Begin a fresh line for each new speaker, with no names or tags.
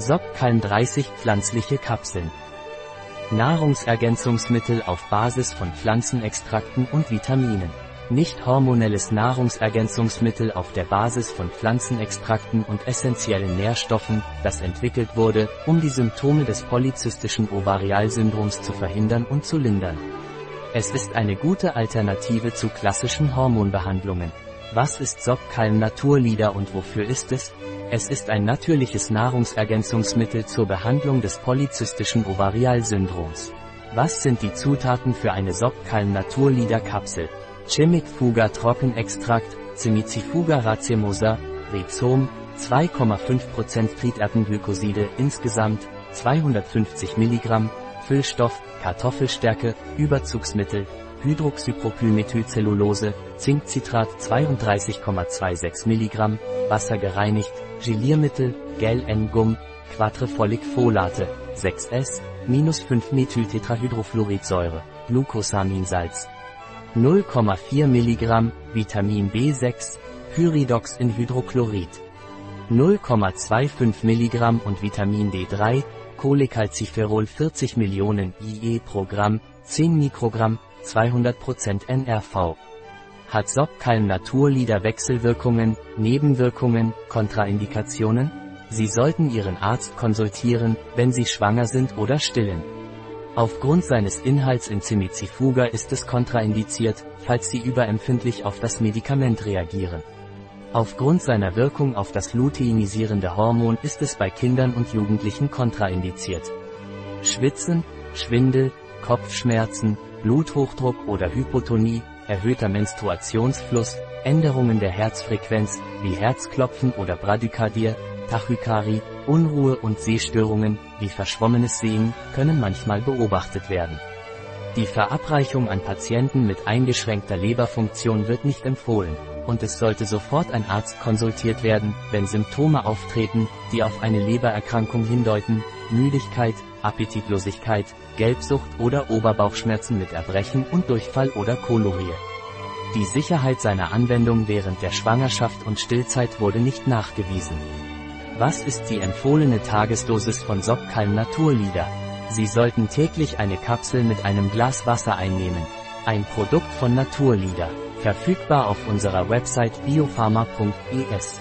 Sopkalm 30 pflanzliche Kapseln. Nahrungsergänzungsmittel auf Basis von Pflanzenextrakten und Vitaminen. Nicht hormonelles Nahrungsergänzungsmittel auf der Basis von Pflanzenextrakten und essentiellen Nährstoffen, das entwickelt wurde, um die Symptome des polyzystischen Ovarialsyndroms zu verhindern und zu lindern. Es ist eine gute Alternative zu klassischen Hormonbehandlungen. Was ist Sopkalm Naturlieder und wofür ist es? Es ist ein natürliches Nahrungsergänzungsmittel zur Behandlung des polyzystischen Ovarialsyndroms. Was sind die Zutaten für eine Sopkalm Naturlieder Kapsel? Chimic-Fuga Trockenextrakt, Cimicifuga racemosa, Rhizom, 2,5% Trieberdenglycoside insgesamt, 250 mg, Füllstoff, Kartoffelstärke, Überzugsmittel, Hydroxypropylmethylcellulose, Zinkcitrat 32,26 mg, Wasser gereinigt, Geliermittel, Gel-N-Gum, Quadrifolic Folate, 6S, minus 5-Methyltetrahydrofluoridsäure, Glucosaminsalz. 0,4 mg, Vitamin B6, Pyridox in Hydrochlorid. 0,25 mg und Vitamin D3, Cholecalciferol 40 Millionen IE pro Gramm, 10 Mikrogramm, 200% NRV. Hat Sopkalm Naturlieder Wechselwirkungen, Nebenwirkungen, Kontraindikationen? Sie sollten Ihren Arzt konsultieren, wenn Sie schwanger sind oder stillen. Aufgrund seines Inhalts in Cimicifuga ist es kontraindiziert, falls Sie überempfindlich auf das Medikament reagieren. Aufgrund seiner Wirkung auf das luteinisierende Hormon ist es bei Kindern und Jugendlichen kontraindiziert. Schwitzen, Schwindel, Kopfschmerzen, Bluthochdruck oder Hypotonie, erhöhter Menstruationsfluss, Änderungen der Herzfrequenz, wie Herzklopfen oder Bradykardie, Tachykardie, Unruhe und Sehstörungen, wie verschwommenes Sehen, können manchmal beobachtet werden. Die Verabreichung an Patienten mit eingeschränkter Leberfunktion wird nicht empfohlen, und es sollte sofort ein Arzt konsultiert werden, wenn Symptome auftreten, die auf eine Lebererkrankung hindeuten, Müdigkeit, Appetitlosigkeit, Gelbsucht oder Oberbauchschmerzen mit Erbrechen und Durchfall oder Kolorie. Die Sicherheit seiner Anwendung während der Schwangerschaft und Stillzeit wurde nicht nachgewiesen. Was ist die empfohlene Tagesdosis von Sopkalm Naturlieder? Sie sollten täglich eine Kapsel mit einem Glas Wasser einnehmen. Ein Produkt von Naturlieder. Verfügbar auf unserer Website biopharma.es.